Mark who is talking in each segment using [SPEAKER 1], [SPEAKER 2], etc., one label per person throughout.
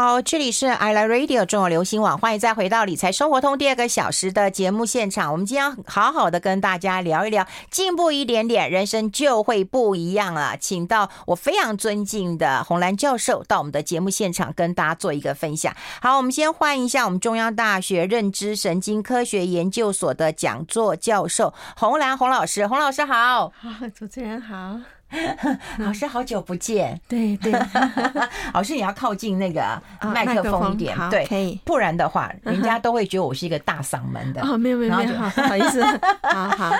[SPEAKER 1] 好，这里是 I Like Radio 中国流行网，欢迎再回到理财生活通第二个小时的节目现场。我们今天好好的跟大家聊一聊，进步一点点，人生就会不一样了。请到我非常尊敬的红兰教授到我们的节目现场，跟大家做一个分享。好，我们先欢迎一下我们中央大学认知神经科学研究所的讲座教授红兰红老师。红老师，好，
[SPEAKER 2] 主持人好。
[SPEAKER 1] 老师好久不见，
[SPEAKER 2] 对 对，
[SPEAKER 1] 老师 你要靠近那个麦克风一点，对，
[SPEAKER 2] 可以，
[SPEAKER 1] 不然的话，人家都会觉得我是一个大嗓门的。
[SPEAKER 2] 哦，没有没有没有，好，不好意思，好好。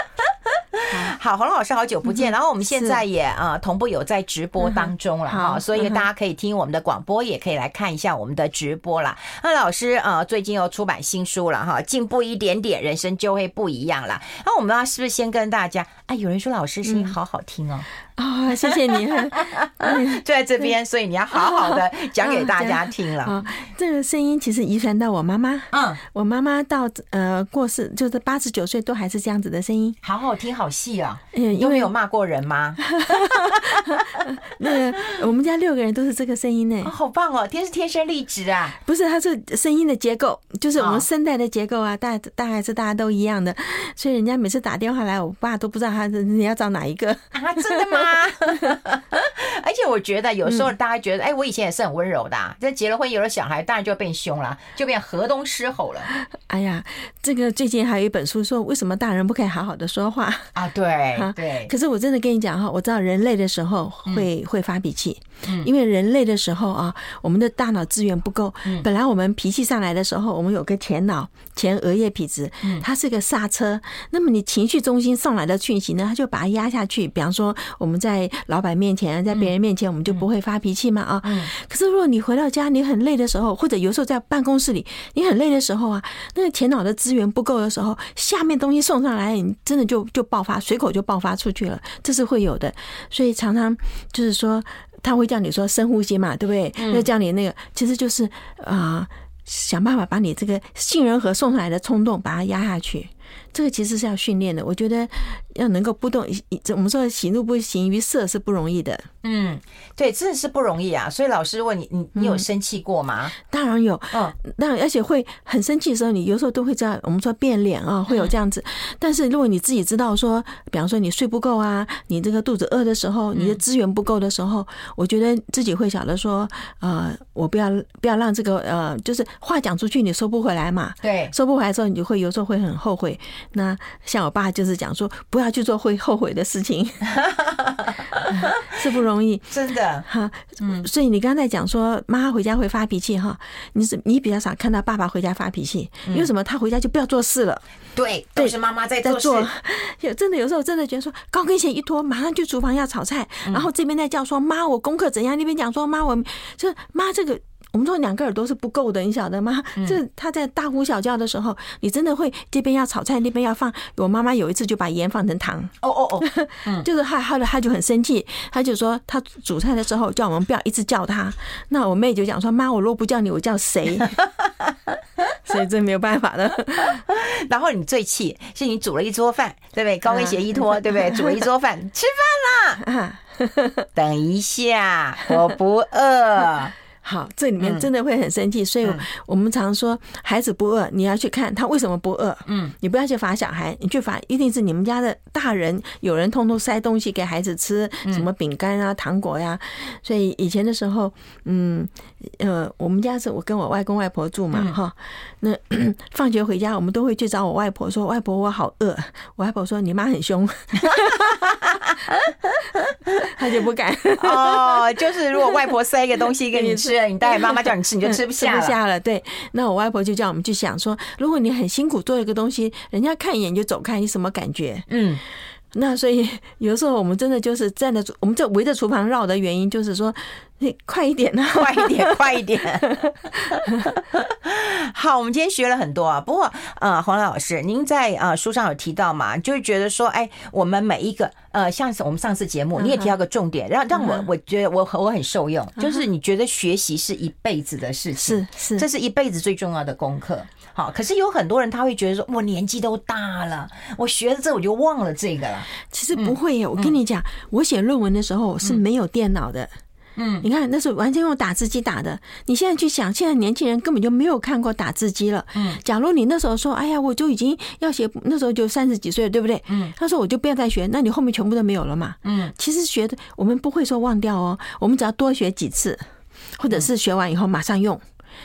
[SPEAKER 1] 好，洪老师好久不见。然后我们现在也呃同步有在直播当中了哈，所以大家可以听我们的广播，也可以来看一下我们的直播啦。那老师呃最近又出版新书了哈，进步一点点，人生就会不一样了。那我们要是不是先跟大家？哎，有人说老师声音好好听哦。
[SPEAKER 2] 啊，谢谢你，
[SPEAKER 1] 就在这边，所以你要好好的 讲给大家听了。
[SPEAKER 2] 啊，这个声音其实遗传到我妈妈，嗯，我妈妈到呃过世就是八十九岁都还是这样子的声音，
[SPEAKER 1] 好好听，好细啊。嗯，因为有骂过人吗？
[SPEAKER 2] 那个我们家六个人都是这个声音呢，
[SPEAKER 1] 好棒哦，天是天生丽质啊。
[SPEAKER 2] 不是，它是声音的结构，就是我们声带的结构啊，大大概是大家都一样的，所以人家每次打电话来，我爸都不知道他你要找哪一个
[SPEAKER 1] 啊？真的吗？而且我觉得有时候大家觉得，哎，我以前也是很温柔的，这结了婚有了小孩，当然就变凶了，就变河东狮吼了。
[SPEAKER 2] 哎呀，这个最近还有一本书说，为什么大人不可以好好的说话
[SPEAKER 1] 啊？对，对。
[SPEAKER 2] 可是我真的跟你讲哈，我知道人类的时候会会发脾气，因为人类的时候啊，我们的大脑资源不够。本来我们脾气上来的时候，我们有个前脑前额叶皮质，它是个刹车。那么你情绪中心上来的讯息呢，它就把它压下去。比方说我们在老板面前，在别人面前，我们就不会发脾气嘛啊。可是如果你回到家，你很累的时候，或者有时候在办公室里，你很累的时候啊，那个前脑的资源不够的时候，下面东西送上来，你真的就就爆发，随口就爆发出去了，这是会有的。所以常常就是说，他会叫你说深呼吸嘛，对不对？要叫你那个，其实就是啊、呃，想办法把你这个杏仁核送上来的冲动把它压下去。这个其实是要训练的，我觉得要能够不动，我们说喜怒不形于色是不容易的。
[SPEAKER 1] 嗯，对，真的是不容易啊。所以老师问你，你你有生气过吗？
[SPEAKER 2] 嗯、当然有，嗯，当然而且会很生气的时候，你有时候都会这样，我们说变脸啊，会有这样子。但是如果你自己知道说，比方说你睡不够啊，你这个肚子饿的时候，你的资源不够的时候，我觉得自己会晓得说，呃，我不要不要让这个呃，就是话讲出去你收不回来嘛。
[SPEAKER 1] 对，
[SPEAKER 2] 收不回来的时候，你就会有时候会很后悔。那像我爸就是讲说，不要去做会后悔的事情，是不容易，
[SPEAKER 1] 真的哈。
[SPEAKER 2] 嗯，所以你刚才讲说妈回家会发脾气哈，你是你比较少看到爸爸回家发脾气，为什么？他回家就不要做事了。
[SPEAKER 1] 对，都是妈妈在做。
[SPEAKER 2] 有真的有时候真的觉得说高跟鞋一脱，马上去厨房要炒菜，然后这边在叫说妈我功课怎样，那边讲说妈我就妈这个。我们说两个耳朵是不够的，你晓得吗？这他在大呼小叫的时候，你真的会这边要炒菜，那边要放。我妈妈有一次就把盐放成糖。哦哦哦，就是他后来他就很生气，他就说他煮菜的时候叫我们不要一直叫他。那我妹就讲说妈，我若不叫你，我叫谁？所以这没有办法的。
[SPEAKER 1] 然后你最气是你煮了一桌饭，对不对？高跟鞋一脱，对不对？煮了一桌饭，吃饭啦。等一下，我不饿。
[SPEAKER 2] 好，这里面真的会很生气，所以我们常说孩子不饿，你要去看他为什么不饿。嗯，你不要去罚小孩，你去罚一定是你们家的大人，有人通通塞东西给孩子吃，什么饼干啊、糖果呀。所以以前的时候，嗯呃，我们家是我跟我外公外婆住嘛，哈，那 放学回家我们都会去找我外婆，说外婆我好饿。我外婆说你妈很凶，他就不敢。
[SPEAKER 1] 哦，就是如果外婆塞一个东西给你吃。你带妈妈叫你吃，你就吃不下了。吃不下了，
[SPEAKER 2] 对。那我外婆就叫我们去想说，如果你很辛苦做一个东西，人家看一眼就走开，你什么感觉？嗯。那所以 有时候我们真的就是站在，我们这围着厨房绕的原因，就是说，你快一点啊，
[SPEAKER 1] 快一点，快一点。好，我们今天学了很多啊。不过，呃，黄老师，您在呃书上有提到嘛，就是觉得说，哎，我们每一个呃，像是我们上次节目，你也提到个重点，让让我我觉得我我很受用，就是你觉得学习是一辈子的事情，
[SPEAKER 2] 是是，
[SPEAKER 1] 这是一辈子最重要的功课。好，可是有很多人他会觉得说，我年纪都大了，我学了这我就忘了这个了。
[SPEAKER 2] 其实不会耶，我跟你讲，我写论文的时候是没有电脑的。嗯，你看那是完全用打字机打的。你现在去想，现在年轻人根本就没有看过打字机了。嗯，假如你那时候说，哎呀，我就已经要写，那时候就三十几岁了，对不对？嗯，他说我就不要再学，那你后面全部都没有了嘛。嗯，其实学的我们不会说忘掉哦，我们只要多学几次，或者是学完以后马上用。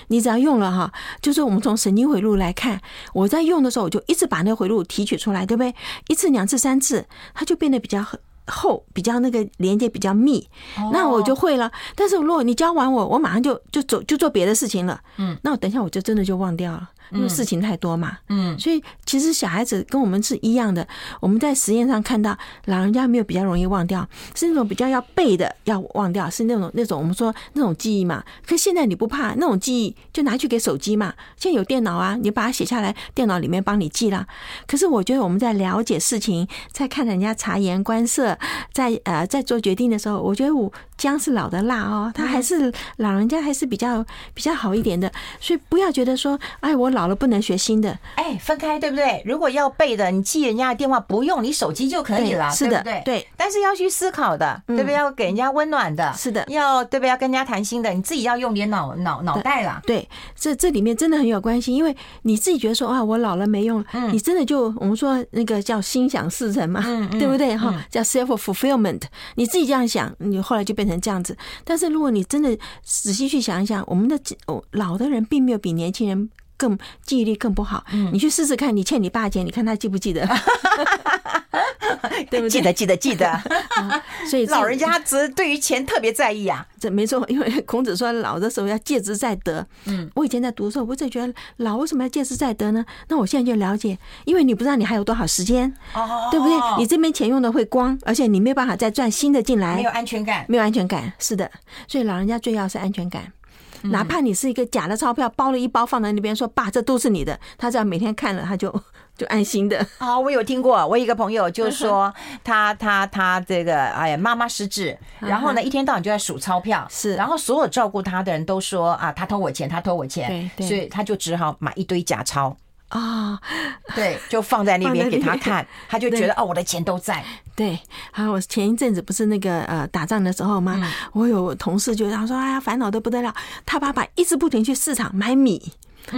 [SPEAKER 2] 你只要用了哈，就是我们从神经回路来看，我在用的时候，我就一直把那个回路提取出来，对不对？一次、两次、三次，它就变得比较厚，比较那个连接比较密，那我就会了。但是如果你教完我，我马上就就走就做别的事情了，嗯，那我等一下我就真的就忘掉了。因为事情太多嘛，嗯，所以其实小孩子跟我们是一样的。我们在实验上看到，老人家没有比较容易忘掉，是那种比较要背的要忘掉，是那种那种我们说那种记忆嘛。可现在你不怕那种记忆，就拿去给手机嘛。现在有电脑啊，你把它写下来，电脑里面帮你记了。可是我觉得我们在了解事情，在看人家察言观色，在呃在做决定的时候，我觉得我姜是老的辣哦，他还是老人家还是比较比较好一点的。所以不要觉得说，哎，我老。了，不能学新的。
[SPEAKER 1] 哎，分开对不对？如果要背的，你记人家的电话不用，你手机就可以了，
[SPEAKER 2] 是的，
[SPEAKER 1] 对，
[SPEAKER 2] 对。
[SPEAKER 1] 但是要去思考的，对不对？要给人家温暖的，
[SPEAKER 2] 是的。
[SPEAKER 1] 要对不对？要跟人家谈心的，你自己要用点脑脑脑袋了。
[SPEAKER 2] 对，这这里面真的很有关系，因为你自己觉得说啊，我老了没用，你真的就我们说那个叫心想事成嘛，对不对？哈，叫 self fulfillment。你自己这样想，你后来就变成这样子。但是如果你真的仔细去想一想，我们的，老的人并没有比年轻人。更记忆力更不好，嗯你去试试看，你欠你爸钱，你看他记不记得？对不对？
[SPEAKER 1] 记得，记得，记得。所以老人家只对于钱特别在意啊，
[SPEAKER 2] 这没错。因为孔子说老的时候要戒之在得。嗯，我以前在读的时候，我就觉得老为什么要戒之在得呢？那我现在就了解，因为你不知道你还有多少时间，哦，对不对？你这边钱用的会光，而且你没有办法再赚新的进来，
[SPEAKER 1] 没有安全感，
[SPEAKER 2] 没有安全感。是的，所以老人家最要是安全感。哪怕你是一个假的钞票，包了一包放在那边，说爸，这都是你的，他只要每天看了，他就就安心的。
[SPEAKER 1] 啊，我有听过，我一个朋友就说他他他这个哎呀妈妈失智，然后呢一天到晚就在数钞票，是，然后所有照顾他的人都说啊他偷我钱，他偷我钱，对对，所以他就只好买一堆假钞。啊，对，就放在那边给他看，他就觉得哦，我的钱都在。
[SPEAKER 2] 对，还有我前一阵子不是那个呃打仗的时候吗？我有同事就他说哎呀烦恼的不得了，他爸爸一直不停去市场买米。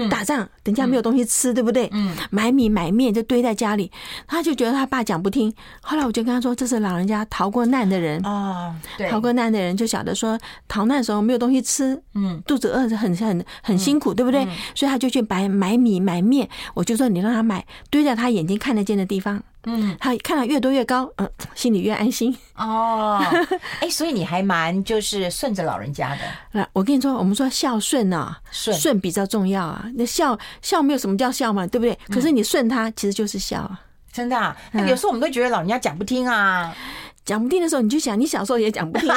[SPEAKER 2] 打仗，等家没有东西吃，对不对？嗯，买米买面就堆在家里，他就觉得他爸讲不听。后来我就跟他说，这是老人家逃过难的人啊，对，逃过难的人就晓得说，逃难的时候没有东西吃，嗯，肚子饿是很很很辛苦，对不对？所以他就去买买米买面。我就说你让他买，堆在他眼睛看得见的地方。嗯，他看到越多越高，嗯，心里越安心。
[SPEAKER 1] 哦，哎，所以你还蛮就是顺着老人家的。
[SPEAKER 2] 那我跟你说，我们说孝顺啊，顺顺比较重要啊。那孝孝没有什么叫孝嘛，对不对？可是你顺他，其实就是孝啊。
[SPEAKER 1] 真的啊？那有时候我们都觉得老人家讲不听啊。
[SPEAKER 2] 讲不定的时候，你就想，你小时候也讲不听，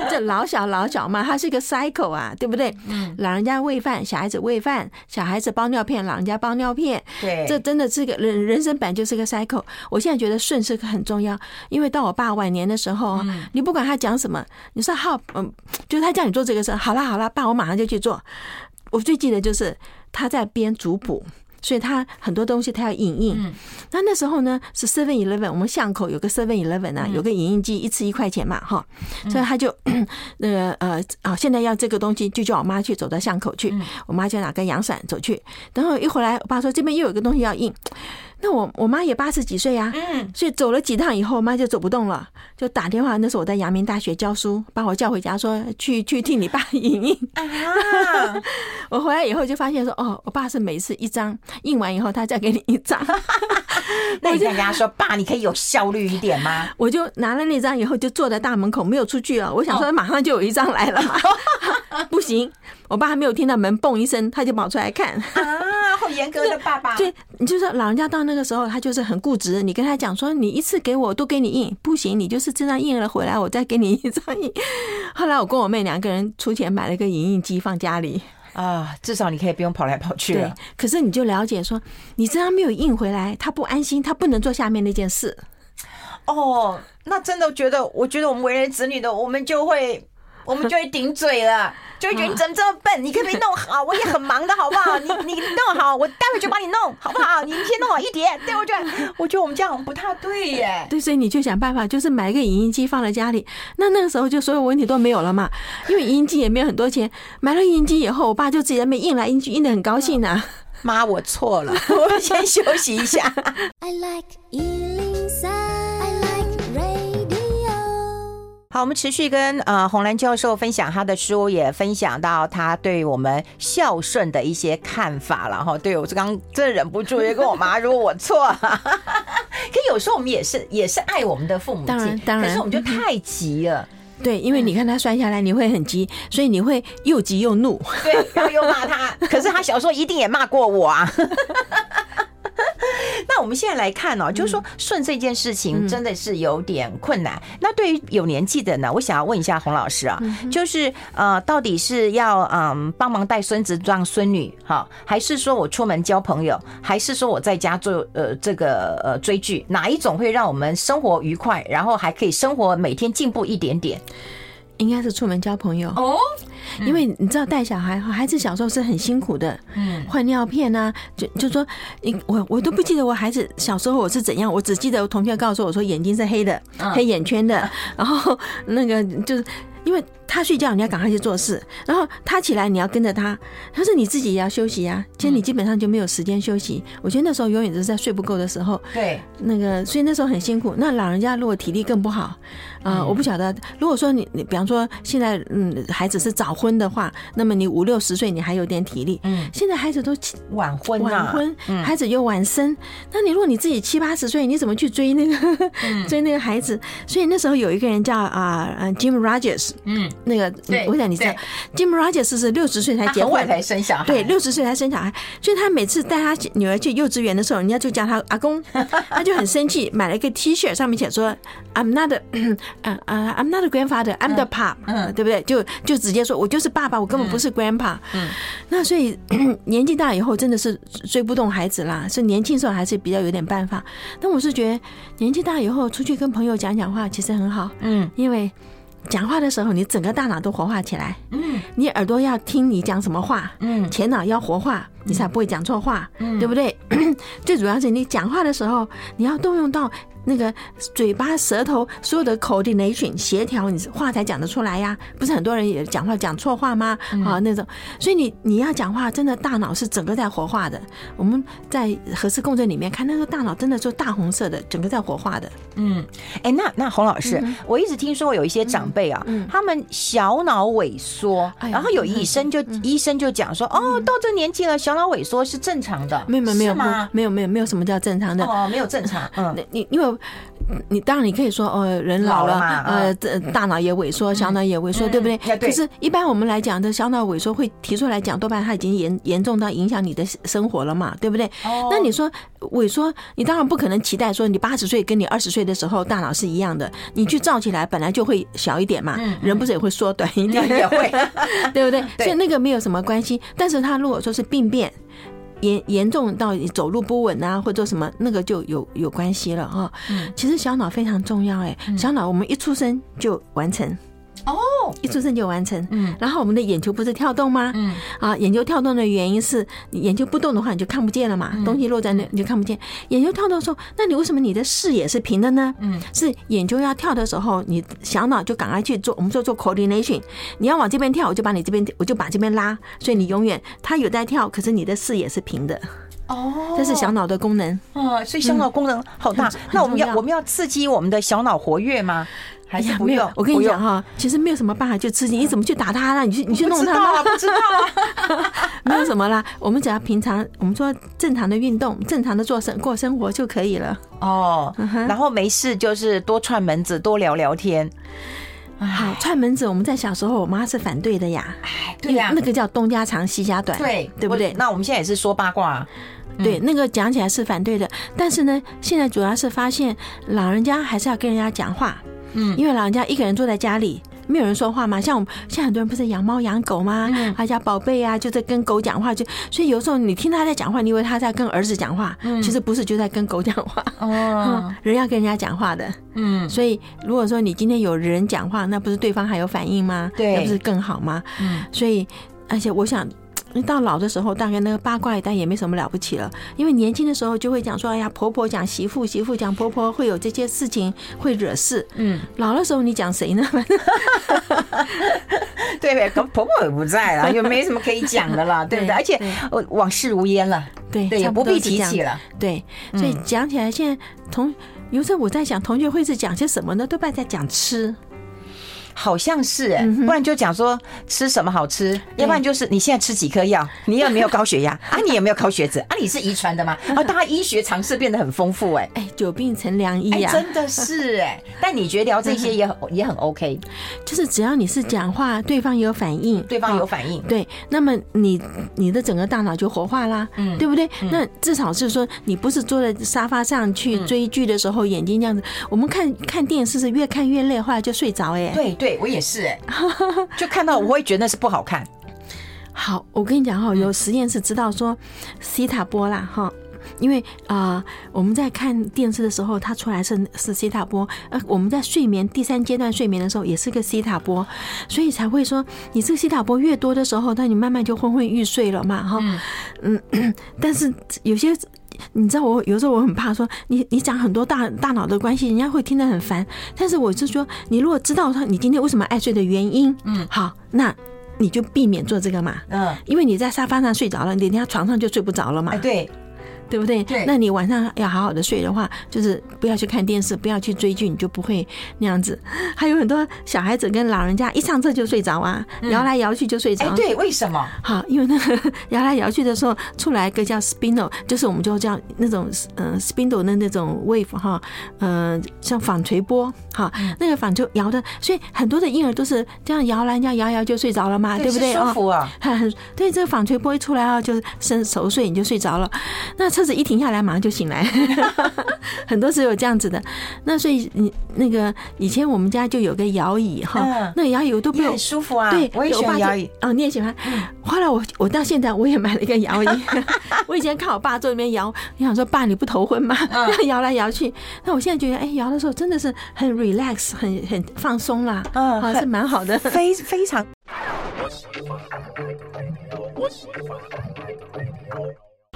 [SPEAKER 2] 这老小老小嘛，它是一个 cycle 啊，对不对？嗯，老人家喂饭，小孩子喂饭，小孩子包尿片，老人家包尿片，对，这真的是个人人生本就是个 cycle。我现在觉得顺是个很重要，因为到我爸晚年的时候，你不管他讲什么，你说好，嗯，就是他叫你做这个事，好了好了，爸，我马上就去做。我最记得就是他在编族谱。所以他很多东西他要影印，那那时候呢是 Seven Eleven，我们巷口有个 Seven Eleven 啊，有个影印机，一次一块钱嘛，哈，所以他就 那个呃啊，现在要这个东西，就叫我妈去走到巷口去，我妈就拿个阳伞走去，等会一回来，我爸说这边又有个东西要印。那我我妈也八十几岁呀，嗯，所以走了几趟以后，我妈就走不动了，就打电话。那时候我在阳明大学教书，把我叫回家说去去替你爸 影印啊。我回来以后就发现说，哦，我爸是每次一张印完以后，他再给你一张。
[SPEAKER 1] 那你再跟他说，爸，你可以有效率一点吗？
[SPEAKER 2] 我就拿了那张以后，就坐在大门口没有出去了。我想说，马上就有一张来了嘛，不行，我爸还没有听到门嘣一声，他就跑出来看
[SPEAKER 1] 啊，好严格的爸爸。
[SPEAKER 2] 对，你就说老人家到那个时候，他就是很固执。你跟他讲说，你一次给我都给你印，不行，你就是这张印了回来，我再给你一张印。后来我跟我妹两个人出钱买了一个影印机放家里
[SPEAKER 1] 啊，至少你可以不用跑来跑去了。
[SPEAKER 2] 对，可是你就了解说，你这张没有印回来，他不安心，他不能做下面那件事。
[SPEAKER 1] 哦，那真的觉得，我觉得我们为人子女的，我们就会。我们就会顶嘴了。就会觉得你怎么这么笨？你可不可以弄好？我也很忙的，好不好？你你弄好，我待会就帮你弄，好不好？你先弄好一点，对不对？我觉得我们这样不太对耶。
[SPEAKER 2] 对，所以你就想办法，就是买一个影音机放在家里。那那个时候就所有问题都没有了嘛，因为影音机也没有很多钱。买了影音机以后，我爸就自己在那边印来印去，印的很高兴呢。
[SPEAKER 1] 妈，我错了，我先休息一下。I like 好，我们持续跟呃洪兰教授分享他的书，也分享到他对我们孝顺的一些看法了哈。对我这刚真的忍不住也跟我妈，如果我错了，可有时候我们也是也是爱我们的父母亲，
[SPEAKER 2] 当然当然，
[SPEAKER 1] 可是我们就太急了。
[SPEAKER 2] 对，因为你看他摔下来，你会很急，所以你会又急又怒，
[SPEAKER 1] 对，然后又骂他。可是他小时候一定也骂过我啊。那我们现在来看哦，就是说顺这件事情真的是有点困难。那对于有年纪的呢，我想要问一下洪老师啊，就是呃，到底是要嗯帮忙带孙子当孙女哈，还是说我出门交朋友，还是说我在家做呃这个呃追剧，哪一种会让我们生活愉快，然后还可以生活每天进步一点点？
[SPEAKER 2] 应该是出门交朋友。哦。因为你知道带小孩，孩子小时候是很辛苦的，嗯，换尿片啊，就就说，你我我都不记得我孩子小时候我是怎样，我只记得我同学告诉我说眼睛是黑的，黑眼圈的，然后那个就是因为。他睡觉，你要赶快去做事；然后他起来，你要跟着他。他说：“你自己也要休息呀。”其实你基本上就没有时间休息。我觉得那时候永远都是在睡不够的时候。
[SPEAKER 1] 对，
[SPEAKER 2] 那个所以那时候很辛苦。那老人家如果体力更不好啊，呃，我不晓得。如果说你你比方说现在嗯孩子是早婚的话，那么你五六十岁你还有点体力。嗯，现在孩子都
[SPEAKER 1] 晚婚，
[SPEAKER 2] 晚婚，孩子又晚生。那你如果你自己七八十岁，你怎么去追那个 追那个孩子？所以那时候有一个人叫啊呃 Jim Rogers，嗯。那个，我想你知道，Jim Rogers 是六十岁才结婚
[SPEAKER 1] 才生小孩，
[SPEAKER 2] 对，六十岁才生小孩，所以他每次带他女儿去幼稚园的时候，人家就叫他阿公，他就很生气，买了一个 T 恤，上面写说 I'm not，啊啊，I'm not a grandfather，I'm the pop，嗯，对不对？就就直接说我就是爸爸，我根本不是 grandpa。嗯，那所以 年纪大以后真的是追不动孩子啦，是年轻时候还是比较有点办法。但我是觉得年纪大以后出去跟朋友讲讲话其实很好，嗯，因为。讲话的时候，你整个大脑都活化起来。嗯，你耳朵要听你讲什么话，嗯，前脑要活化，你才不会讲错话，嗯，对不对？最主要是你讲话的时候，你要动用到。那个嘴巴、舌头所有的 coordination 协调，你话才讲得出来呀。不是很多人也讲话讲错话吗？啊，那种，所以你你要讲话，真的大脑是整个在活化的。我们在核磁共振里面看，那个大脑真的就大红色的，整个在活化的。嗯，
[SPEAKER 1] 哎，那那洪老师，我一直听说有一些长辈啊，他们小脑萎缩，然后有医生就医生就讲说，哦，到这年纪了，小脑萎缩是正常的。
[SPEAKER 2] 没有没有没有没有没有没有什么叫正常的
[SPEAKER 1] 哦，没有正常。嗯，
[SPEAKER 2] 你因为。你当然你可以说，哦，人老了，呃，这大脑也萎缩，小脑也萎缩，对不对？可是，一般我们来讲的小脑萎缩会提出来讲，多半它已经严严重到影响你的生活了嘛，对不对？那你说萎缩，你当然不可能期待说你八十岁跟你二十岁的时候大脑是一样的，你去照起来本来就会小一点嘛，人不是也会缩短一点，
[SPEAKER 1] 也会，
[SPEAKER 2] 对不对？所以那个没有什么关系。但是他如果说是病变。严严重到你走路不稳啊，或者什么，那个就有有关系了哈。嗯，其实小脑非常重要哎，小脑我们一出生就完成。哦，一出生就完成，嗯，然后我们的眼球不是跳动吗？嗯，啊，眼球跳动的原因是你眼球不动的话，你就看不见了嘛，东西落在那你就看不见。眼球跳动的时候，那你为什么你的视野是平的呢？嗯，是眼球要跳的时候，你小脑就赶快去做，我们说做 coordination，你要往这边跳，我就把你这边，我就把这边拉，所以你永远它有在跳，可是你的视野是平的。哦，这是小脑的功能。哦，
[SPEAKER 1] 所以小脑功能好大。那我们要我们要刺激我们的小脑活跃吗？还是不用？
[SPEAKER 2] 我跟你讲哈，其实没有什么办法就刺激。你怎么去打他呢？你去你去弄他吗？
[SPEAKER 1] 不知道啊，
[SPEAKER 2] 没有什么啦。我们只要平常我们说正常的运动，正常的做生过生活就可以了。哦，
[SPEAKER 1] 然后没事就是多串门子，多聊聊天。
[SPEAKER 2] 好，串门子，我们在小时候，我妈是反对的呀。哎，对呀，那个叫东家长西家短，
[SPEAKER 1] 对
[SPEAKER 2] 对不对？
[SPEAKER 1] 那我们现在也是说八卦。
[SPEAKER 2] 对，那个讲起来是反对的，但是呢，现在主要是发现老人家还是要跟人家讲话。嗯，因为老人家一个人坐在家里，没有人说话嘛。像我们现在很多人不是养猫养狗吗？嗯，他家宝贝啊，就在跟狗讲话，就所以有时候你听他在讲话，你以为他在跟儿子讲话，嗯，其实不是，就在跟狗讲话。哦，人要跟人家讲话的，嗯，所以如果说你今天有人讲话，那不是对方还有反应吗？对，那不是更好吗？嗯，所以而且我想。到老的时候，大概那个八卦一代也没什么了不起了，因为年轻的时候就会讲说，哎呀，婆婆讲媳妇，媳妇讲婆婆，会有这些事情会惹事。嗯，老的时候你讲谁呢？
[SPEAKER 1] 对不对？婆婆也不在了，又没什么可以讲的了，对不对？而且往事如烟了，对对，也不必提起了。
[SPEAKER 2] 对，所以讲起来，现在同有时候我在想，同学会是讲些什么呢？多半在讲吃。
[SPEAKER 1] 好像是哎，不然就讲说吃什么好吃，要不然就是你现在吃几颗药，你有没有高血压 啊？你有没有高血脂啊？你是遗传的吗？啊，大家医学常识变得很丰富哎，
[SPEAKER 2] 哎，久病成良医呀，
[SPEAKER 1] 真的是哎。但你觉得聊这些也很也很 OK，
[SPEAKER 2] 就是只要你是讲话，对方有反应，
[SPEAKER 1] 对方有反应，
[SPEAKER 2] 对，那么你你的整个大脑就活化啦，嗯，对不对？那至少是说你不是坐在沙发上去追剧的时候眼睛这样子，我们看看电视是越看越累，后来就睡着哎，
[SPEAKER 1] 对对。对，我也是哎，就看到我会觉得那是不好看。
[SPEAKER 2] 好，我跟你讲哈，有实验室知道说西塔波啦哈，因为啊我们在看电视的时候，它出来是是西塔波，呃我们在睡眠第三阶段睡眠的时候也是个西塔波，所以才会说你这个西塔波越多的时候，那你慢慢就昏昏欲睡了嘛哈。嗯，但是有些。你知道我有时候我很怕说你你讲很多大大脑的关系，人家会听得很烦。但是我是说，你如果知道说你今天为什么爱睡的原因，嗯，好，那你就避免做这个嘛，嗯，因为你在沙发上睡着了，你等下床上就睡不着了嘛，
[SPEAKER 1] 对。
[SPEAKER 2] 对不对？对，那你晚上要好好的睡的话，就是不要去看电视，不要去追剧，你就不会那样子。还有很多小孩子跟老人家一上车就睡着啊，摇来摇去就睡着。
[SPEAKER 1] 哎，对，为什么？
[SPEAKER 2] 好，因为那个 摇来摇去的时候出来一个叫 spindle，就是我们就叫那种嗯 spindle 的那种 wave 哈，嗯，像纺锤波哈，那个纺就摇的，所以很多的婴儿都是这样摇来人家摇摇就睡着了嘛，对不对？
[SPEAKER 1] 舒服啊。
[SPEAKER 2] 很 对，这个纺锤波一出来啊，就伸熟睡你就睡着了。那。车子一停下来，马上就醒来，很多是有这样子的。那所以你那个以前我们家就有个摇椅哈，那个摇椅我都不很
[SPEAKER 1] 舒服啊。
[SPEAKER 2] 对，
[SPEAKER 1] 我也喜欢摇椅。
[SPEAKER 2] 哦，你也喜欢。后来我我到现在我也买了一个摇椅。我以前看我爸坐那边摇，你想说爸你不头昏吗？摇来摇去。那我现在觉得，哎，摇的时候真的是很 relax，很很放松啦。嗯，还是蛮好的，
[SPEAKER 1] 非非常。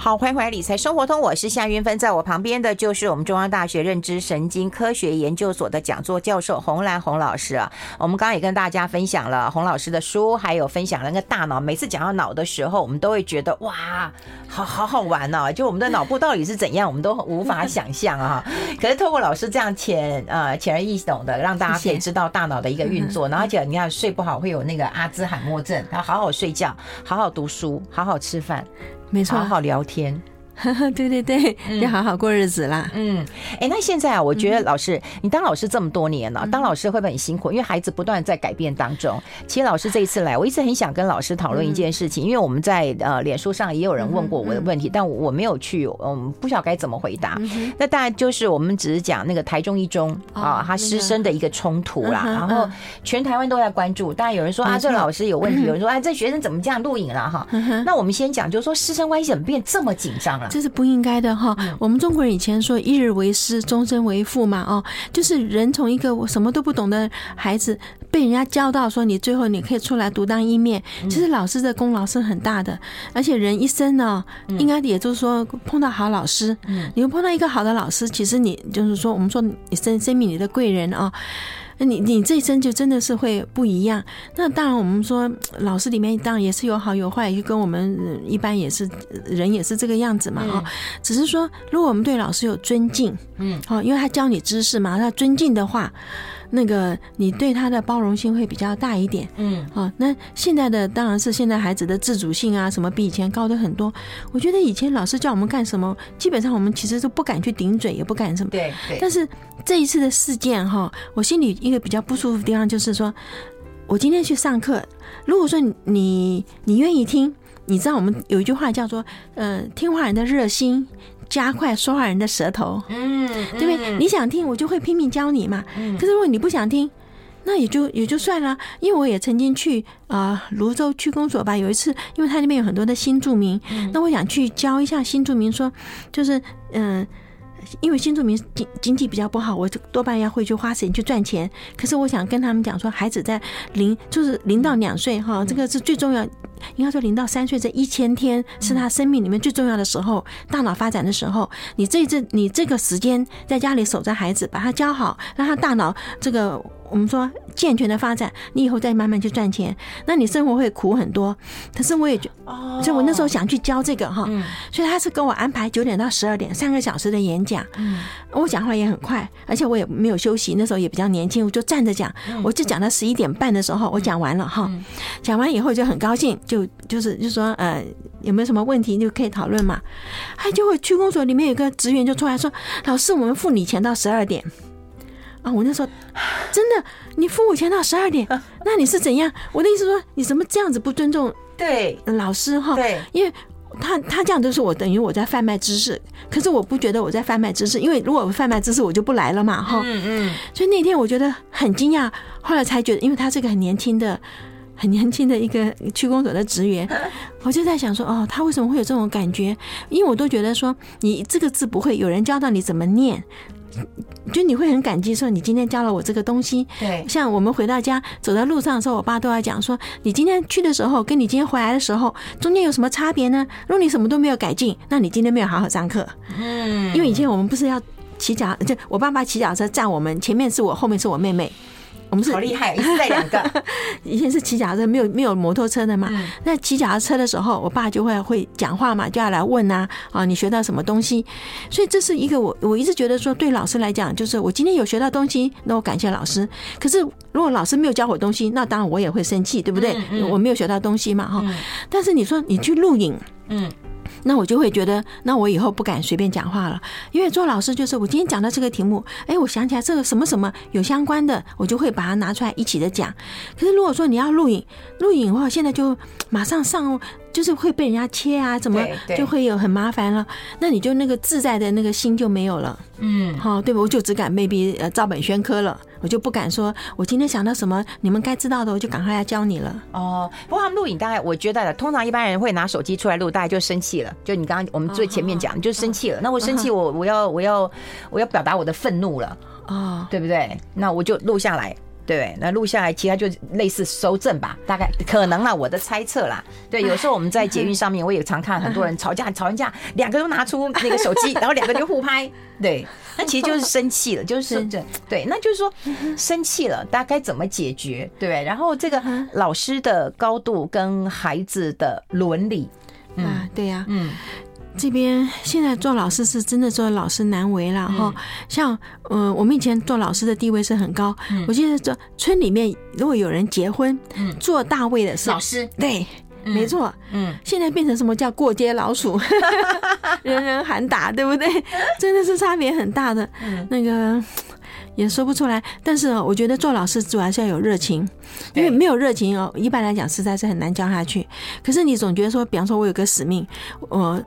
[SPEAKER 1] 好，欢迎回来理财生活通，我是夏云芬，在我旁边的就是我们中央大学认知神经科学研究所的讲座教授洪兰洪老师啊。我们刚刚也跟大家分享了洪老师的书，还有分享了那个大脑。每次讲到脑的时候，我们都会觉得哇，好好好玩哦、啊。就我们的脑部到底是怎样，我们都无法想象啊。可是透过老师这样浅呃浅而易懂的，让大家可以知道大脑的一个运作。然后而且你看睡不好会有那个阿兹海默症，然后好好睡觉，好好读书，好好吃饭。
[SPEAKER 2] 没错，
[SPEAKER 1] 好好聊天。
[SPEAKER 2] 对对对，要好好过日子啦。
[SPEAKER 1] 嗯，哎，那现在啊，我觉得老师，你当老师这么多年了，当老师会不会很辛苦？因为孩子不断在改变当中。其实老师这一次来，我一直很想跟老师讨论一件事情，因为我们在呃脸书上也有人问过我的问题，但我没有去，嗯，不晓得该怎么回答。那当然就是我们只是讲那个台中一中啊，他师生的一个冲突啦，然后全台湾都在关注。当然有人说啊，这老师有问题；有人说啊，这学生怎么这样录影了哈？那我们先讲，就是说师生关系怎么变这么紧张了？
[SPEAKER 2] 这是不应该的哈。我们中国人以前说“一日为师，终身为父”嘛，哦，就是人从一个什么都不懂的孩子，被人家教到说你最后你可以出来独当一面，其实老师的功劳是很大的。而且人一生呢，应该也就是说碰到好老师，你会碰到一个好的老师，其实你就是说我们说你生生命里的贵人啊。你你这一生就真的是会不一样。那当然，我们说老师里面当然也是有好有坏，就跟我们一般也是人也是这个样子嘛啊。只是说，如果我们对老师有尊敬，嗯，好，因为他教你知识嘛，他尊敬的话。那个，你对他的包容性会比较大一点，嗯，啊，那现在的当然是现在孩子的自主性啊，什么比以前高的很多。我觉得以前老师叫我们干什么，基本上我们其实都不敢去顶嘴，也不敢什么。
[SPEAKER 1] 对对。
[SPEAKER 2] 但是这一次的事件哈，我心里一个比较不舒服的地方就是说，我今天去上课，如果说你你愿意听，你知道我们有一句话叫做，呃，听话人的热心。加快说话人的舌头，嗯，对不对？你想听，我就会拼命教你嘛。可是如果你不想听，那也就也就算了，因为我也曾经去啊泸州区公所吧，有一次，因为他那边有很多的新住民，那我想去教一下新住民说，就是嗯。呃因为新住民经经济比较不好，我就多半要会去花钱去赚钱。可是我想跟他们讲说，孩子在零就是零到两岁哈，这个是最重要。应该说零到三岁这一千天是他生命里面最重要的时候，大脑发展的时候。你这这你这个时间在家里守着孩子，把他教好，让他大脑这个。我们说健全的发展，你以后再慢慢去赚钱，那你生活会苦很多。可是我也觉哦，所以我那时候想去教这个哈，所以他是跟我安排九点到十二点三个小时的演讲。我讲话也很快，而且我也没有休息。那时候也比较年轻，我就站着讲，我就讲到十一点半的时候，我讲完了哈。讲完以后就很高兴，就就是就说呃有没有什么问题就可以讨论嘛。还就会区公所里面有个职员就出来说：“老师，我们付你钱到十二点。”啊！我那时候真的，你付我钱到十二点，那你是怎样？我的意思说，你怎么这样子不尊重对老师哈？对，因为他他这样就是我等于我在贩卖知识，可是我不觉得我在贩卖知识，因为如果我贩卖知识，我就不来了嘛哈。嗯嗯。所以那天我觉得很惊讶，后来才觉得，因为他是个很年轻的、很年轻的一个区公所的职员，我就在想说，哦，他为什么会有这种感觉？因为我都觉得说，你这个字不会，有人教到你怎么念。就你会很感激，说你今天教了我这个东西。对，像我们回到家走在路上的时候，我爸都要讲说，你今天去的时候跟你今天回来的时候中间有什么差别呢？如果你什么都没有改进，那你今天没有好好上课。嗯，因为以前我们不是要骑脚，就我爸爸骑脚车站我们前面是我，后面是我妹妹。我们是
[SPEAKER 1] 好厉害，一次带两个。
[SPEAKER 2] 以前是骑脚踏车，没有没有摩托车的嘛。嗯、那骑脚踏车的时候，我爸就会会讲话嘛，就要来问呐啊，啊，你学到什么东西？所以这是一个我我一直觉得说，对老师来讲，就是我今天有学到东西，那我感谢老师。可是如果老师没有教我东西，那当然我也会生气，对不对？嗯嗯、我没有学到东西嘛，哈。嗯、但是你说你去录影，嗯。那我就会觉得，那我以后不敢随便讲话了，因为做老师就是我今天讲到这个题目，哎，我想起来这个什么什么有相关的，我就会把它拿出来一起的讲。可是如果说你要录影，录影的话，现在就马上上。就是会被人家切啊，怎么就会有很麻烦了？那你就那个自在的那个心就没有了。嗯，好，对吧？我就只敢 maybe 呃照本宣科了，我就不敢说，我今天想到什么，你们该知道的，我就赶快来教你了。哦，
[SPEAKER 1] 不过他们录影大概我觉得，通常一般人会拿手机出来录，大概就生气了。就你刚刚我们最前面讲，就生气了。那我生气，我我要我要我要表达我的愤怒了。哦，对不对？那我就录下来。对，那录下来，其他就类似收证吧，大概可能啦，我的猜测啦。对，有时候我们在捷运上面，我也常看很多人吵架，吵完架，两个都拿出那个手机，然后两个就互拍。对，那其实就是生气了，就是对，那就是说生气了，大家该怎么解决？对，然后这个老师的高度跟孩子的伦理，
[SPEAKER 2] 嗯，对呀，嗯。这边现在做老师是真的做老师难为了哈，像呃我们以前做老师的地位是很高，我记得做村里面如果有人结婚，做大位的是
[SPEAKER 1] 老师，
[SPEAKER 2] 对，没错，嗯，现在变成什么叫过街老鼠，人人喊打，对不对？真的是差别很大的，那个也说不出来。但是我觉得做老师主要是要有热情，因为没有热情哦，一般来讲实在是很难教下去。可是你总觉得说，比方说我有个使命，我。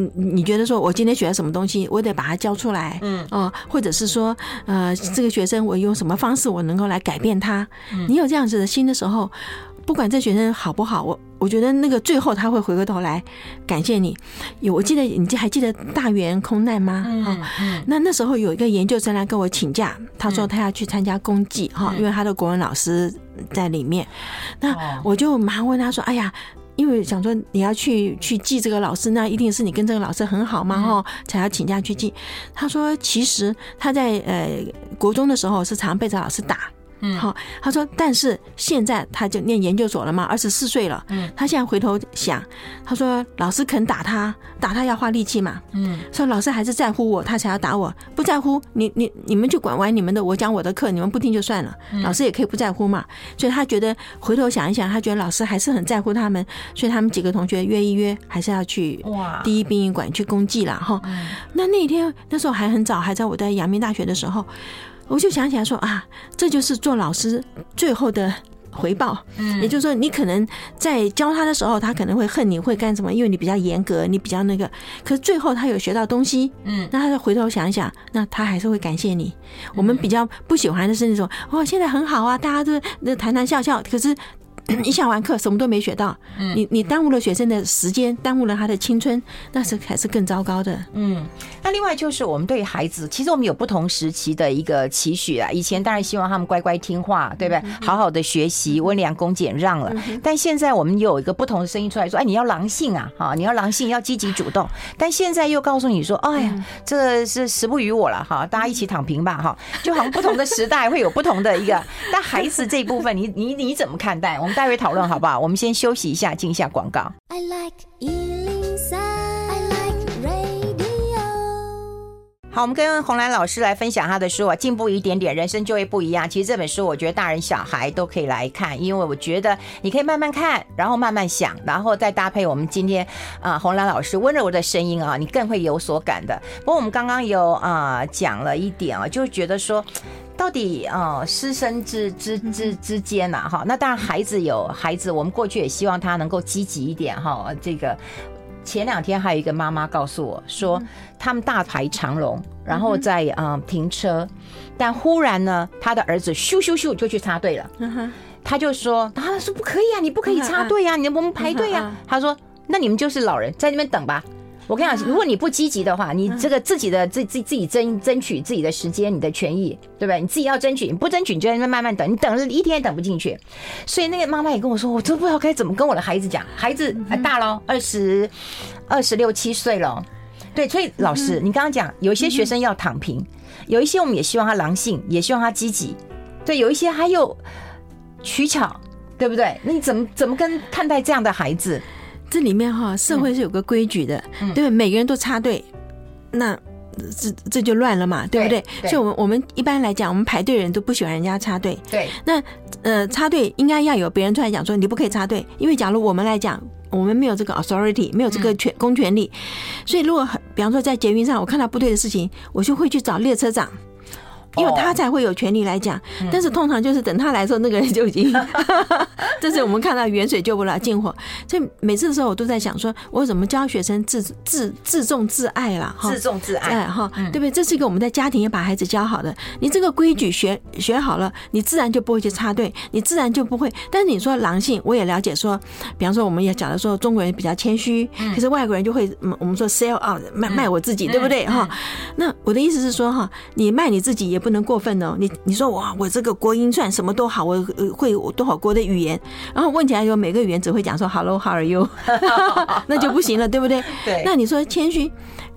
[SPEAKER 2] 你你觉得说，我今天学了什么东西，我得把它教出来，嗯，哦，或者是说，呃，这个学生我用什么方式我能够来改变他？你有这样子的心的时候，不管这学生好不好，我我觉得那个最后他会回过头来感谢你。有，我记得你还记得大园空难吗？嗯嗯，那那时候有一个研究生来跟我请假，他说他要去参加公祭哈，因为他的国文老师在里面。那我就马上问他说：“哎呀。”因为想说你要去去记这个老师，那一定是你跟这个老师很好嘛，哈，才要请假去记。他说，其实他在呃国中的时候是常被这老师打。嗯，好，他说，但是现在他就念研究所了嘛，二十四岁了。嗯，他现在回头想，他说老师肯打他，打他要花力气嘛。嗯，说老师还是在乎我，他才要打我。不在乎，你你你们就管完你们的，我讲我的课，你们不听就算了。老师也可以不在乎嘛。所以他觉得回头想一想，他觉得老师还是很在乎他们，所以他们几个同学约一约，还是要去第一殡仪馆去公祭了哈。那那天那时候还很早，还在我在阳明大学的时候。我就想起来说啊，这就是做老师最后的回报。嗯，也就是说，你可能在教他的时候，他可能会恨你，会干什么？因为你比较严格，你比较那个。可是最后他有学到东西，嗯，那他就回头想一想，那他还是会感谢你。我们比较不喜欢的是那种，哦，现在很好啊，大家都那谈谈笑笑，可是。一下完课什么都没学到，你你耽误了学生的时间，耽误了他的青春，那是还是更糟糕的。
[SPEAKER 1] 嗯，那另外就是我们对孩子，其实我们有不同时期的一个期许啊。以前当然希望他们乖乖听话，对不对？好好的学习，温良恭俭让了。但现在我们有一个不同的声音出来说，哎，你要狼性啊，哈，你要狼性，要积极主动。但现在又告诉你说，哎呀，这个是时不与我了，哈，大家一起躺平吧，哈。就好像不同的时代会有不同的一个。但孩子这一部分，你你你怎么看待？我们。待会讨论好不好？我们先休息一下，进一下广告。I like 好，我们跟洪兰老师来分享他的书啊，进步一点点，人生就会不一样。其实这本书，我觉得大人小孩都可以来看，因为我觉得你可以慢慢看，然后慢慢想，然后再搭配我们今天啊洪兰老师温柔的声音啊，你更会有所感的。不过我们刚刚有啊讲了一点啊，就觉得说。到底呃，师生之之之之间呐，哈，那当然孩子有孩子，我们过去也希望他能够积极一点哈。这个前两天还有一个妈妈告诉我说，他们大排长龙，然后在嗯停车，但忽然呢，他的儿子咻咻咻就去插队了。他就说，他说不可以啊，你不可以插队啊，你我们排队啊。他说，那你们就是老人，在那边等吧。我跟你讲，如果你不积极的话，你这个自己的自自自己争争取自己的时间，你的权益，对不对？你自己要争取，你不争取，你就在那慢慢等，你等了一天也等不进去。所以那个妈妈也跟我说，我都不知道该怎么跟我的孩子讲。孩子还大了，二十二十六七岁了，对。所以老师，你刚刚讲有一些学生要躺平，有一些我们也希望他狼性，也希望他积极。对，有一些他又取巧，对不对？那你怎么怎么跟看待这样的孩子？
[SPEAKER 2] 这里面哈，社会是有个规矩的，对对？每个人都插队，那这这就乱了嘛，对不对？所以，我们我们一般来讲，我们排队人都不喜欢人家插队。
[SPEAKER 1] 对，
[SPEAKER 2] 那呃，插队应该要有别人出来讲说，你不可以插队，因为假如我们来讲，我们没有这个 authority，没有这个权公权力，所以如果比方说在捷运上，我看到不对的事情，我就会去找列车长。因为他才会有权利来讲，但是通常就是等他来的时候，那个人就已经，这是我们看到远水救不了近火。所以每次的时候，我都在想说，我怎么教学生自自自重自爱了？
[SPEAKER 1] 哈，自重自爱
[SPEAKER 2] 哈，对不对？这是一个我们在家庭也把孩子教好的。你这个规矩学学好了，你自然就不会去插队，你自然就不会。但是你说狼性，我也了解说，比方说我们也讲的说中国人比较谦虚，可是外国人就会我们说 sell out 卖卖我自己，对不对？哈，那我的意思是说哈，你卖你自己也。不能过分哦，你你说哇，我这个国音算什么都好，我会多少国的语言，然后问起来有每个语言只会讲说 Hello，How are you？那就不行了，对不对？
[SPEAKER 1] 对。
[SPEAKER 2] 那你说谦虚，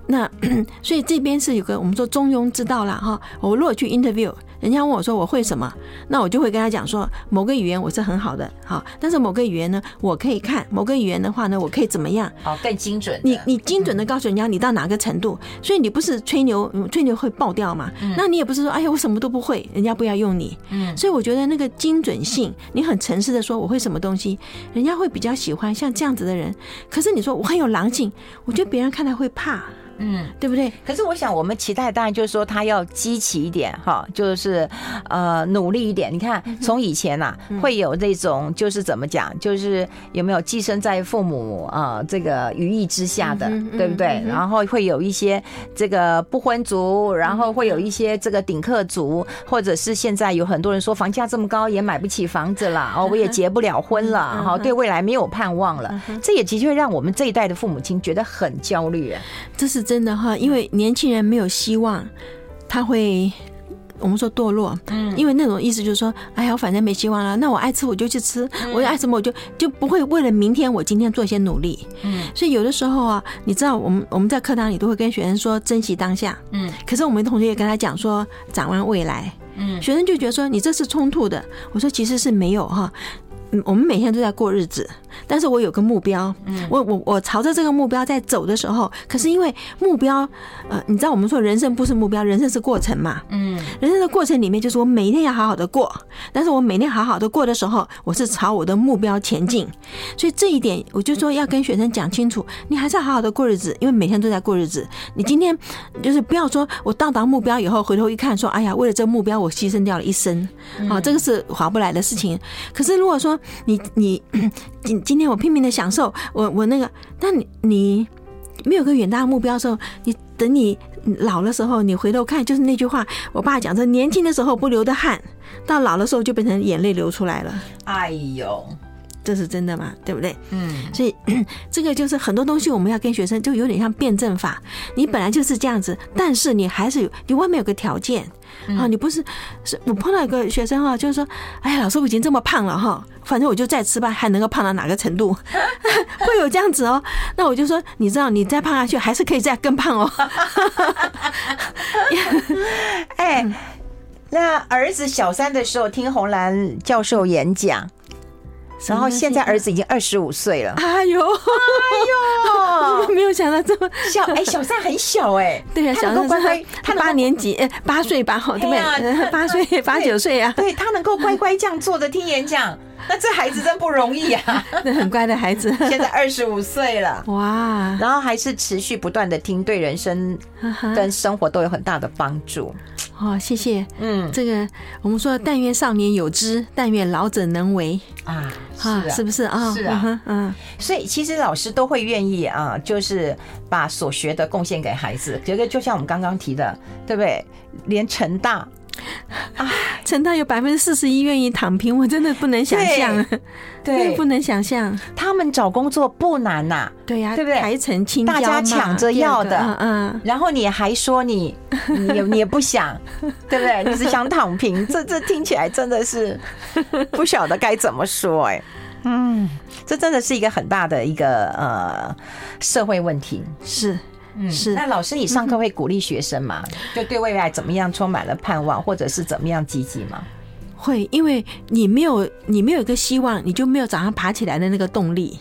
[SPEAKER 2] 那 所以这边是有个我们说中庸之道啦。哈。我如果去 interview。人家问我说我会什么，那我就会跟他讲说某个语言我是很好的，好，但是某个语言呢，我可以看某个语言的话呢，我可以怎么样？
[SPEAKER 1] 好，更精准。
[SPEAKER 2] 你你精准的告诉人家你到哪个程度，所以你不是吹牛，吹牛会爆掉嘛？那你也不是说哎呀我什么都不会，人家不要用你。嗯，所以我觉得那个精准性，你很诚实的说我会什么东西，人家会比较喜欢像这样子的人。可是你说我很有狼性，我觉得别人看来会怕。嗯，对不对？
[SPEAKER 1] 可是我想，我们期待当然就是说他要积极一点哈，就是呃努力一点。你看，从以前呐、啊，会有这种就是怎么讲，就是有没有寄生在父母啊、呃、这个羽翼之下的，对不对？然后会有一些这个不婚族，然后会有一些这个顶客族，或者是现在有很多人说房价这么高也买不起房子了哦，我也结不了婚了哈，对未来没有盼望了，这也的确让我们这一代的父母亲觉得很焦虑啊，
[SPEAKER 2] 这是。真的哈，因为年轻人没有希望，他会我们说堕落，嗯，因为那种意思就是说，哎呀，我反正没希望了，那我爱吃我就去吃，我爱什么我就就不会为了明天我今天做一些努力，嗯，所以有的时候啊，你知道，我们我们在课堂里都会跟学生说珍惜当下，嗯，可是我们同学也跟他讲说展望未来，嗯，学生就觉得说你这是冲突的，我说其实是没有哈。我们每天都在过日子，但是我有个目标，我我我朝着这个目标在走的时候，可是因为目标，呃，你知道我们说人生不是目标，人生是过程嘛，嗯，人生的过程里面就是我每一天要好好的过，但是我每天好好的过的时候，我是朝我的目标前进，所以这一点我就说要跟学生讲清楚，你还是要好好的过日子，因为每天都在过日子，你今天就是不要说我到达目标以后回头一看说，哎呀，为了这个目标我牺牲掉了一生，啊，这个是划不来的事情。可是如果说你你今今天我拼命的享受，我我那个，但你你没有个远大的目标的时候，你等你老的时候，你回头看，就是那句话，我爸讲说，年轻的时候不流的汗，到老的时候就变成眼泪流出来了。
[SPEAKER 1] 哎呦。
[SPEAKER 2] 这是真的吗？对不对？嗯，所以这个就是很多东西我们要跟学生，就有点像辩证法。你本来就是这样子，但是你还是有，你外面有个条件啊。你不是是我碰到一个学生哈，就是说，哎呀，老师我已经这么胖了哈，反正我就再吃吧，还能够胖到哪个程度？会有这样子哦。那我就说，你知道，你再胖下去还是可以再更胖哦。
[SPEAKER 1] 哎，那儿子小三的时候听红兰教授演讲。然后现在儿子已经二十五岁了。
[SPEAKER 2] 哎呦，哎呦，没有想到这么
[SPEAKER 1] 小。哎，小三很小哎。
[SPEAKER 2] 对呀，小三乖乖，他八年级，哎，八岁吧，对不对？八岁，八九岁啊。
[SPEAKER 1] 对，他能够乖乖这样坐着听演讲，那这孩子真不容易啊。
[SPEAKER 2] 那很乖的孩子，
[SPEAKER 1] 现在二十五岁了。哇，然后还是持续不断的听，对人生跟生活都有很大的帮助。
[SPEAKER 2] 哦，谢谢。嗯，这个我们说，但愿少年有知，但愿老者能为啊，啊，是不是啊？
[SPEAKER 1] 是啊，嗯。所以其实老师都会愿意啊，就是把所学的贡献给孩子。觉得就像我们刚刚提的，对不对？连成大。
[SPEAKER 2] 啊，陈大有百分之四十一愿意躺平，我真的不能想象，对，不能想象。
[SPEAKER 1] 他们找工作不难呐，对呀，对不对？
[SPEAKER 2] 台城清，
[SPEAKER 1] 大家抢着要的，嗯，然后你还说你，你你也不想，对不对？你是想躺平，这这听起来真的是不晓得该怎么说哎，嗯，这真的是一个很大的一个呃社会问题，
[SPEAKER 2] 是。
[SPEAKER 1] 嗯，是。那老师，你上课会鼓励学生吗？就对未来怎么样充满了盼望，或者是怎么样积极吗？
[SPEAKER 2] 会，因为你没有，你没有一个希望，你就没有早上爬起来的那个动力。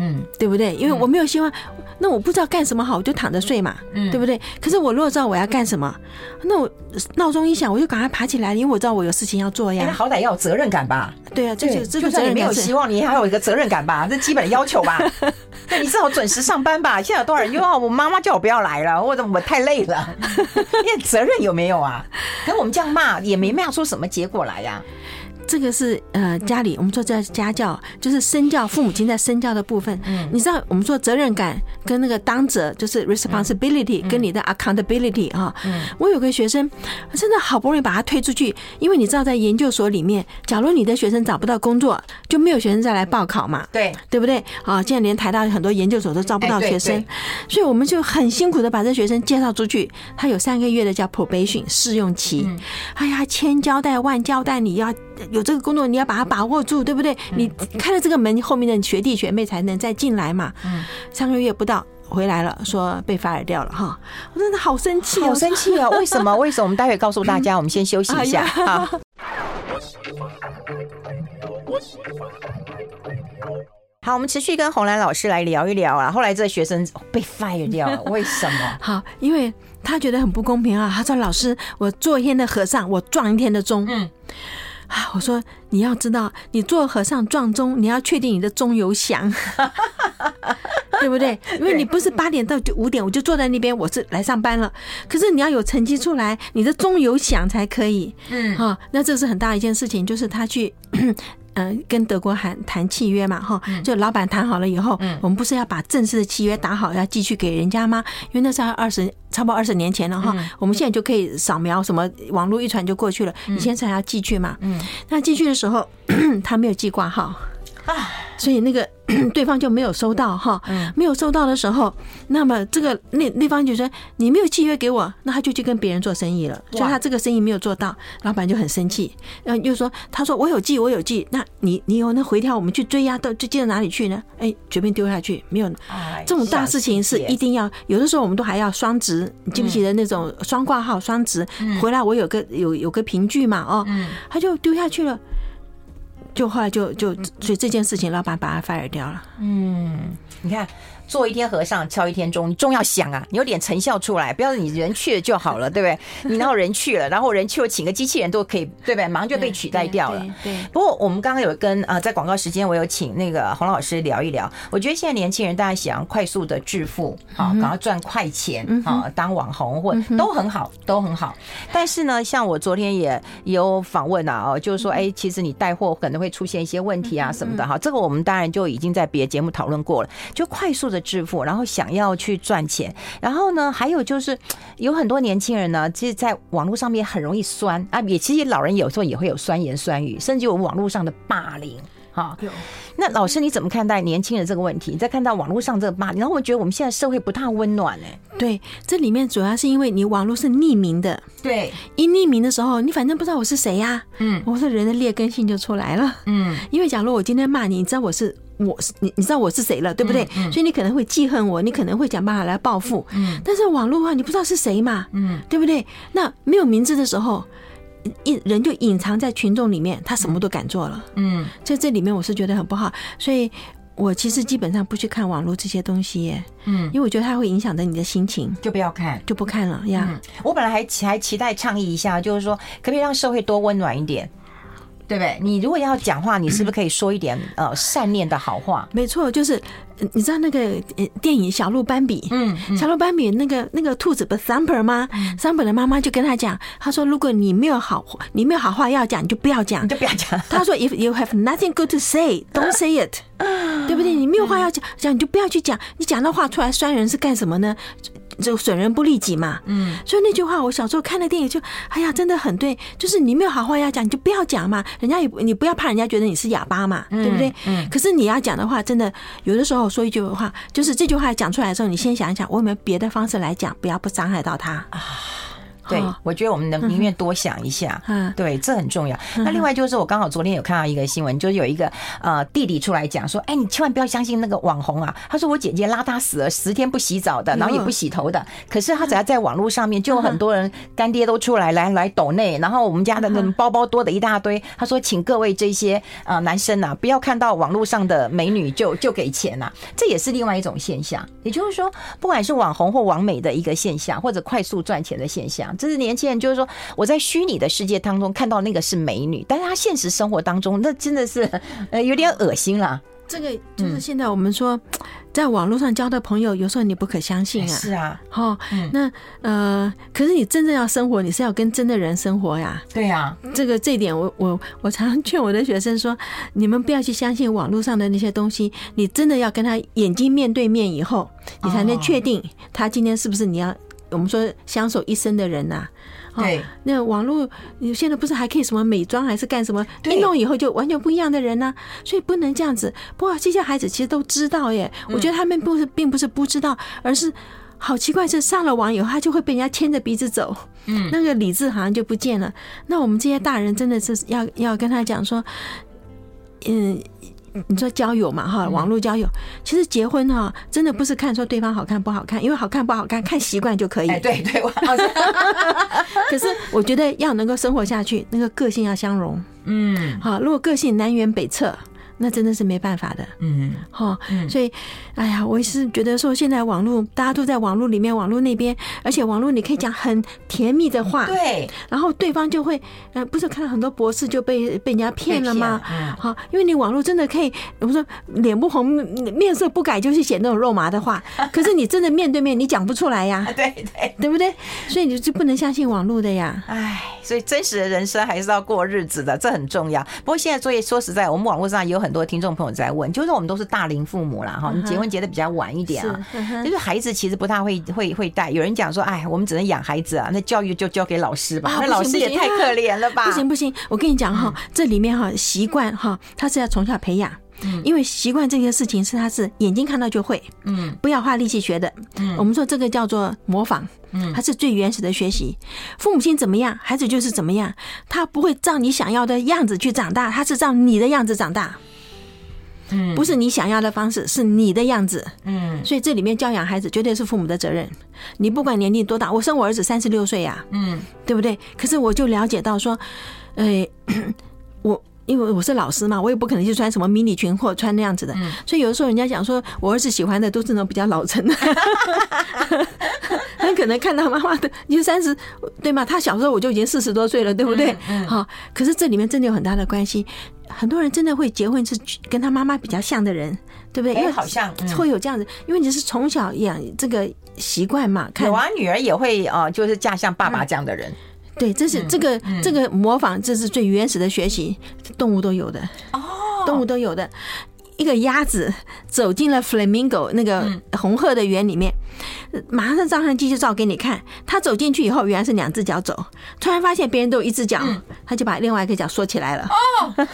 [SPEAKER 2] 嗯，对不对？因为我没有希望，那我不知道干什么好，我就躺着睡嘛，嗯，对不对？可是我如果知道我要干什么，那我闹钟一响，我就赶快爬起来，因为我知道我有事情要做呀。
[SPEAKER 1] 好歹要有责任感吧？
[SPEAKER 2] 对啊，这就这个责任。
[SPEAKER 1] 没有希望，你还有一个责任感吧？这基本的要求吧？对，你至少准时上班吧？现在有多少人又我妈妈叫我不要来了，或者我太累了，因为责任有没有啊？可我们这样骂也没骂出什么结果来呀。
[SPEAKER 2] 这个是呃家里我们说这家教，就是身教，父母亲在身教的部分。嗯，你知道我们说责任感跟那个当责就是 responsibility，跟你的 accountability 哈。嗯，我有个学生，真的好不容易把他推出去，因为你知道在研究所里面，假如你的学生找不到工作，就没有学生再来报考嘛。对，对不对？啊，现在连台大很多研究所都招不到学生，所以我们就很辛苦的把这学生介绍出去。他有三个月的叫 probation 试用期。哎呀，千交代万交代，你要有。这个工作你要把它把握住，对不对？你开了这个门，后面的学弟学妹才能再进来嘛。嗯，三个月不到回来了，说被 fire 掉了哈，我真的好生气，
[SPEAKER 1] 好生气啊！为什么？为什么？我们待会告诉大家，我们先休息一下 啊。好，我们持续跟红兰老师来聊一聊啊。后来这个学生被 fire 掉了，为什么？
[SPEAKER 2] 好，因为他觉得很不公平啊。他说：“老师，我做一天的和尚，我撞一天的钟。”嗯。啊，我说你要知道，你做和尚撞钟，你要确定你的钟有响，对不对？因为你不是八点到就五点，我就坐在那边，我是来上班了。可是你要有成绩出来，你的钟有响才可以。嗯，啊，那这是很大一件事情，就是他去。嗯，跟德国谈谈契约嘛，哈，就老板谈好了以后，我们不是要把正式的契约打好，要寄去给人家吗？因为那是二十，差不多二十年前了哈。我们现在就可以扫描什么网络一传就过去了，以前才要寄去嘛。嗯，那寄去的时候，他没有寄挂号，所以那个。对方就没有收到哈，没有收到的时候，那么这个那那方就说你没有契约给我，那他就去跟别人做生意了，所以他这个生意没有做到，老板就很生气，然后又说他说我有寄我有寄，那你你有那回调我们去追呀，到就寄到哪里去呢？哎，随便丢下去，没有。这种大事情是一定要有的时候我们都还要双值，你记不记得那种双挂号双值回来我有个有有个凭据嘛哦，他就丢下去了。就后来就就所以这件事情，老板把他 fire 掉了。
[SPEAKER 1] 嗯，你看。做一天和尚敲一天钟，你总要想啊，你有点成效出来，不要你人去了就好了，对不对？你然后人去了，然后人去了，请个机器人都可以，对不对？马上就被取代掉了。对。不过我们刚刚有跟呃，在广告时间，我有请那个洪老师聊一聊。我觉得现在年轻人大家想要快速的致富，好，赶快赚快钱啊，当网红或都很好，都很好。但是呢，像我昨天也有访问啊，哦，就是说，哎，其实你带货可能会出现一些问题啊什么的哈。这个我们当然就已经在别的节目讨论过了，就快速的。致富，然后想要去赚钱，然后呢，还有就是有很多年轻人呢，其实在网络上面很容易酸啊，也其实老人有时候也会有酸言酸语，甚至有网络上的霸凌哈。那老师你怎么看待年轻人这个问题？你在看到网络上这个霸凌，然后我觉得我们现在社会不太温暖哎。
[SPEAKER 2] 对，这里面主要是因为你网络是匿名的，
[SPEAKER 1] 对，
[SPEAKER 2] 一匿名的时候，你反正不知道我是谁呀，嗯，我说人的劣根性就出来了，嗯，因为假如我今天骂你，你知道我是。我是你，你知道我是谁了，对不对？嗯嗯、所以你可能会记恨我，你可能会想办法来报复。嗯，但是网络话，你不知道是谁嘛，嗯，对不对？那没有名字的时候，一人就隐藏在群众里面，他什么都敢做了。嗯，在这里面我是觉得很不好，所以我其实基本上不去看网络这些东西耶。嗯，因为我觉得它会影响到你的心情，
[SPEAKER 1] 就不要看，
[SPEAKER 2] 就不看了呀。嗯、
[SPEAKER 1] 我本来还期还期待倡议一下，就是说可不可以让社会多温暖一点？对不对？你如果要讲话，你是不是可以说一点呃善念的好话？
[SPEAKER 2] 没错，就是你知道那个电影《小鹿斑比》，嗯，小鹿斑比那个那个兔子不是 Thumper 吗？Thumper 的妈妈就跟他讲，他说如果你没有好你没有好话要讲，你就不要讲，
[SPEAKER 1] 你就不要讲。
[SPEAKER 2] 他说 If you have nothing good to say, don't say it，对不对？你没有话要讲，讲你就不要去讲。你讲那话出来酸人是干什么呢？就损人不利己嘛，嗯，所以那句话我小时候看的电影就，哎呀，真的很对，就是你没有好话要讲，你就不要讲嘛，人家也你不要怕人家觉得你是哑巴嘛，对不对？嗯，可是你要讲的话，真的有的时候说一句话，就是这句话讲出来的时候，你先想一想，我有没有别的方式来讲，不要不伤害到他？啊。
[SPEAKER 1] 对，我觉得我们能宁愿多想一下，嗯，对，这很重要。那另外就是，我刚好昨天有看到一个新闻，就是有一个呃弟弟出来讲说，哎，你千万不要相信那个网红啊。他说我姐姐邋遢死了，十天不洗澡的，然后也不洗头的。可是他只要在网络上面，就有很多人干爹都出来来来抖内，然后我们家的那种包包多的一大堆。他说，请各位这些呃男生呐，不要看到网络上的美女就就给钱呐，这也是另外一种现象。也就是说，不管是网红或网美的一个现象，或者快速赚钱的现象。这是年轻人，就是说我在虚拟的世界当中看到那个是美女，但是她现实生活当中那真的是 呃有点恶心了。
[SPEAKER 2] 这个就是现在我们说，在网络上交的朋友，有时候你不可相信啊。
[SPEAKER 1] 是啊，
[SPEAKER 2] 哦，那呃，可是你真正要生活，你是要跟真的人生活呀。
[SPEAKER 1] 对呀，
[SPEAKER 2] 这个这一点我我我常常劝我的学生说，你们不要去相信网络上的那些东西，你真的要跟他眼睛面对面以后，你才能确定他今天是不是你要我们说相守一生的人呐。对、哦，那网络你现在不是还可以什么美妆还是干什么？一弄以后就完全不一样的人呢、啊，所以不能这样子。不过这些孩子其实都知道耶，我觉得他们不是并不是不知道，而是好奇怪，是上了网以后他就会被人家牵着鼻子走，嗯，那个理智好像就不见了。那我们这些大人真的是要要跟他讲说，嗯。你说交友嘛哈，网络交友，其实结婚哈，真的不是看说对方好看不好看，因为好看不好看看习惯就可以。
[SPEAKER 1] 哎，对对，我
[SPEAKER 2] 可是我觉得要能够生活下去，那个个性要相融。嗯，好，如果个性南辕北辙。那真的是没办法的，嗯，好，所以，哎呀，我是觉得说，现在网络大家都在网络里面，网络那边，而且网络你可以讲很甜蜜的话，
[SPEAKER 1] 对，
[SPEAKER 2] 然后对方就会，呃，不是看到很多博士就被被人家骗了吗？嗯，好，因为你网络真的可以，我说脸不红面色不改，就是写那种肉麻的话，可是你真的面对面你讲不出来呀，
[SPEAKER 1] 对对，
[SPEAKER 2] 对不对？所以你就不能相信网络的呀，
[SPEAKER 1] 哎，所以真实的人生还是要过日子的，这很重要。不过现在作业说实在，我们网络上有很。很多听众朋友在问，就是我们都是大龄父母啦，哈，你结婚结的比较晚一点啊，就是孩子其实不太会会会带。有人讲说，哎，我们只能养孩子啊，那教育就交给老师吧，那老师也太可怜了吧？
[SPEAKER 2] 不行不行，我跟你讲哈，这里面哈习惯哈，他是要从小培养，因为习惯这件事情是他是眼睛看到就会，嗯，不要花力气学的，嗯，我们说这个叫做模仿。嗯，他是最原始的学习。父母亲怎么样，孩子就是怎么样。他不会照你想要的样子去长大，他是照你的样子长大。嗯，不是你想要的方式，是你的样子。嗯，所以这里面教养孩子绝对是父母的责任。你不管年龄多大，我生我儿子三十六岁呀，嗯，对不对？可是我就了解到说，呃，我。因为我是老师嘛，我也不可能去穿什么迷你裙或穿那样子的，所以有的时候人家讲说我儿子喜欢的都是那种比较老成的，很可能看到妈妈的，你就三十对吗？他小时候我就已经四十多岁了，对不对？好，可是这里面真的有很大的关系，很多人真的会结婚是跟他妈妈比较像的人，对不对？因为
[SPEAKER 1] 好像
[SPEAKER 2] 会有这样子，因为你是从小养这个习惯嘛。
[SPEAKER 1] 有啊，女儿也会啊，就是嫁像爸爸这样的人。
[SPEAKER 2] 对，这是这个这个模仿，这是最原始的学习，动物都有的哦，动物都有的。一个鸭子走进了 flamingo 那个红鹤的园里面，马上照相机就照给你看。他走进去以后，原来是两只脚走，突然发现别人都有一只脚，他就把另外一个脚缩起来了。哦，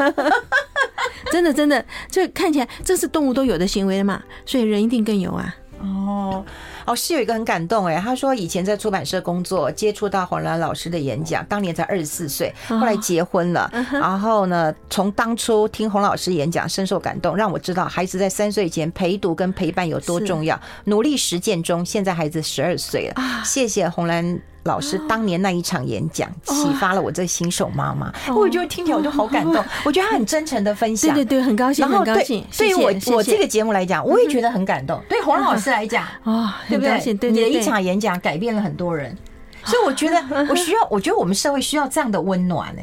[SPEAKER 2] 真 的真的，这看起来这是动物都有的行为了嘛，所以人一定更有啊。
[SPEAKER 1] 哦。哦，是有一个很感动哎，他说以前在出版社工作，接触到洪兰老师的演讲，当年才二十四岁，后来结婚了，然后呢，从当初听洪老师演讲深受感动，让我知道孩子在三岁前陪读跟陪伴有多重要，努力实践中，现在孩子十二岁了，谢谢洪兰。老师当年那一场演讲，启发了我这新手妈妈。我觉得听起来我就好感动，我觉得他很真诚的分享，
[SPEAKER 2] 对对对，很高兴，很高兴。
[SPEAKER 1] 对于我我这个节目来讲，我也觉得很感动。对洪老师来讲，啊，对不对？你的一场演讲改变了很多人，所以我觉得 我需要，我觉得我们社会需要这样的温暖呢。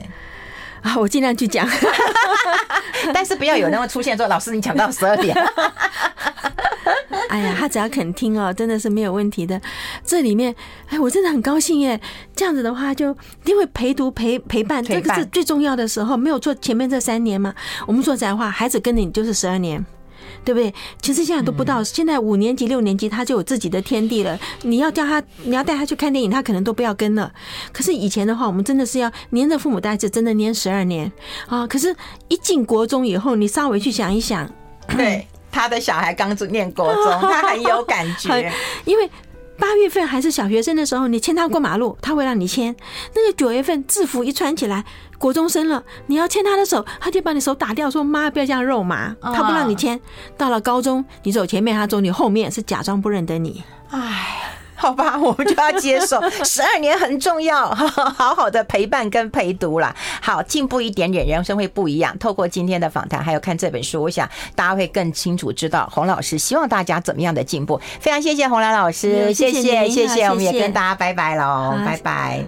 [SPEAKER 2] 啊，我尽量去讲，
[SPEAKER 1] 但是不要有人会出现说，老师你讲到十二点。
[SPEAKER 2] 哎呀，他只要肯听哦，真的是没有问题的。这里面，哎，我真的很高兴耶。这样子的话，就一定会陪读陪陪伴，这个是最重要的时候，没有错。前面这三年嘛，我们说实在话，孩子跟着你就是十二年，对不对？其实现在都不到，现在五年级、六年级他就有自己的天地了。你要叫他，你要带他去看电影，他可能都不要跟了。可是以前的话，我们真的是要黏着父母带着，真的黏十二年啊。可是，一进国中以后，你稍微去想一想，
[SPEAKER 1] 对。他的小孩刚念国中，他很有感觉，
[SPEAKER 2] 因为八月份还是小学生的时候，你牵他过马路，他会让你牵。那个九月份制服一穿起来，国中生了，你要牵他的手，他就把你手打掉，说妈不要这样肉麻，他不让你牵。到了高中，你走前面，他走你后面，是假装不认得你。
[SPEAKER 1] 唉。好吧，我们就要接受，十二年很重要，好好的陪伴跟陪读啦。好，进步一点点，人生会不一样。透过今天的访谈，还有看这本书，我想大家会更清楚知道洪老师希望大家怎么样的进步。非常谢谢洪兰老师，谢谢谢谢，我们也跟大家拜拜喽，拜拜。